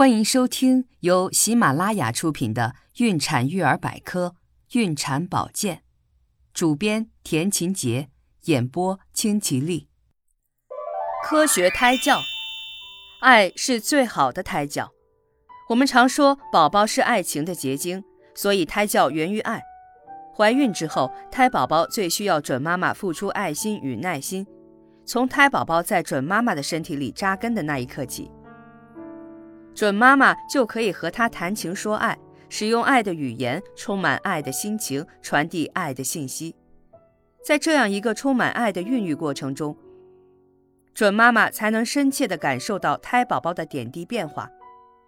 欢迎收听由喜马拉雅出品的《孕产育儿百科·孕产保健》，主编田勤杰，演播清吉丽。科学胎教，爱是最好的胎教。我们常说宝宝是爱情的结晶，所以胎教源于爱。怀孕之后，胎宝宝最需要准妈妈付出爱心与耐心，从胎宝宝在准妈妈的身体里扎根的那一刻起。准妈妈就可以和他谈情说爱，使用爱的语言，充满爱的心情，传递爱的信息。在这样一个充满爱的孕育过程中，准妈妈才能深切地感受到胎宝宝的点滴变化，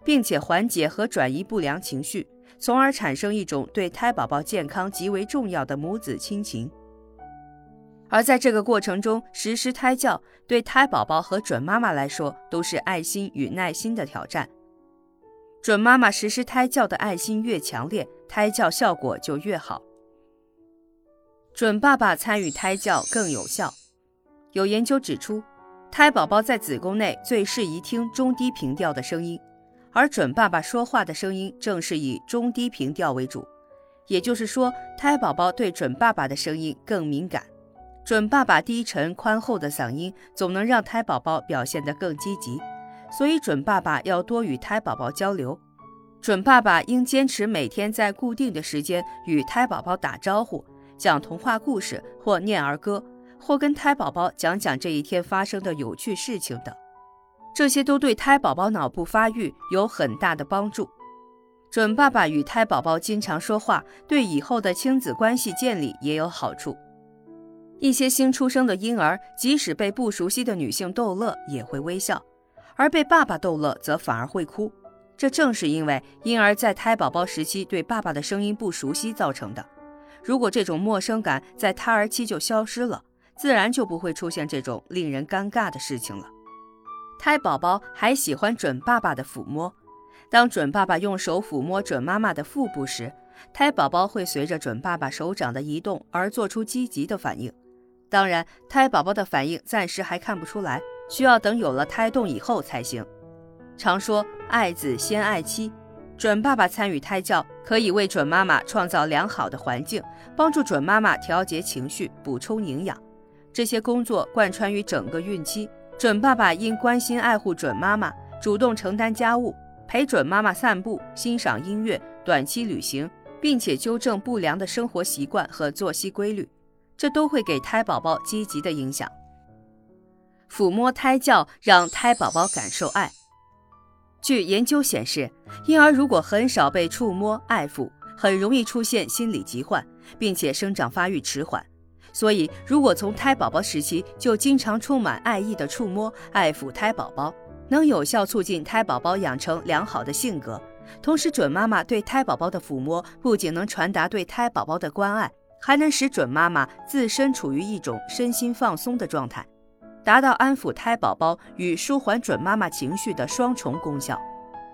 并且缓解和转移不良情绪，从而产生一种对胎宝宝健康极为重要的母子亲情。而在这个过程中实施胎教，对胎宝宝和准妈妈来说都是爱心与耐心的挑战。准妈妈实施胎教的爱心越强烈，胎教效果就越好。准爸爸参与胎教更有效。有研究指出，胎宝宝在子宫内最适宜听中低频调的声音，而准爸爸说话的声音正是以中低频调为主。也就是说，胎宝宝对准爸爸的声音更敏感。准爸爸低沉宽厚的嗓音总能让胎宝宝表现得更积极，所以准爸爸要多与胎宝宝交流。准爸爸应坚持每天在固定的时间与胎宝宝打招呼，讲童话故事或念儿歌，或跟胎宝宝讲讲这一天发生的有趣事情等，这些都对胎宝宝脑部发育有很大的帮助。准爸爸与胎宝宝经常说话，对以后的亲子关系建立也有好处。一些新出生的婴儿，即使被不熟悉的女性逗乐，也会微笑；而被爸爸逗乐，则反而会哭。这正是因为婴儿在胎宝宝时期对爸爸的声音不熟悉造成的。如果这种陌生感在胎儿期就消失了，自然就不会出现这种令人尴尬的事情了。胎宝宝还喜欢准爸爸的抚摸。当准爸爸用手抚摸准妈妈的腹部时，胎宝宝会随着准爸爸手掌的移动而做出积极的反应。当然，胎宝宝的反应暂时还看不出来，需要等有了胎动以后才行。常说爱子先爱妻，准爸爸参与胎教，可以为准妈妈创造良好的环境，帮助准妈妈调节情绪、补充营养。这些工作贯穿于整个孕期。准爸爸应关心爱护准妈妈，主动承担家务，陪准妈妈散步、欣赏音乐、短期旅行，并且纠正不良的生活习惯和作息规律。这都会给胎宝宝积极的影响。抚摸胎教让胎宝宝感受爱。据研究显示，婴儿如果很少被触摸爱抚，很容易出现心理疾患，并且生长发育迟缓。所以，如果从胎宝宝时期就经常充满爱意的触摸爱抚胎宝宝，能有效促进胎宝宝养成良好的性格。同时，准妈妈对胎宝宝的抚摸不仅能传达对胎宝宝的关爱。还能使准妈妈自身处于一种身心放松的状态，达到安抚胎宝宝与舒缓准妈妈情绪的双重功效。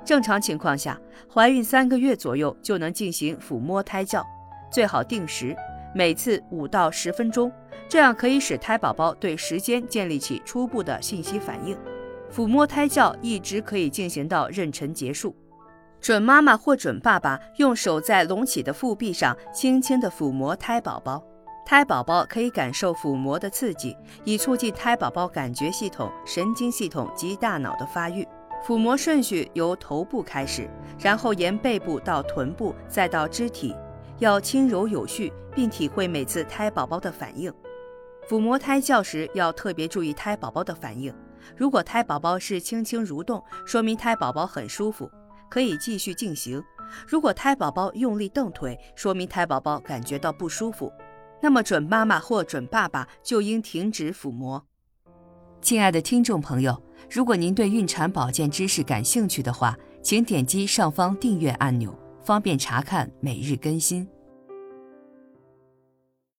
正常情况下，怀孕三个月左右就能进行抚摸胎教，最好定时，每次五到十分钟，这样可以使胎宝宝对时间建立起初步的信息反应。抚摸胎教一直可以进行到妊娠结束。准妈妈或准爸爸用手在隆起的腹壁上轻轻地抚摸胎宝宝，胎宝宝可以感受抚摸的刺激，以促进胎宝宝感觉系统、神经系统及大脑的发育。抚摸顺序由头部开始，然后沿背部到臀部，再到肢体，要轻柔有序，并体会每次胎宝宝的反应。抚摸胎教时要特别注意胎宝宝的反应，如果胎宝宝是轻轻蠕动，说明胎宝宝很舒服。可以继续进行。如果胎宝宝用力蹬腿，说明胎宝宝感觉到不舒服，那么准妈妈或准爸爸就应停止抚摸。亲爱的听众朋友，如果您对孕产保健知识感兴趣的话，请点击上方订阅按钮，方便查看每日更新。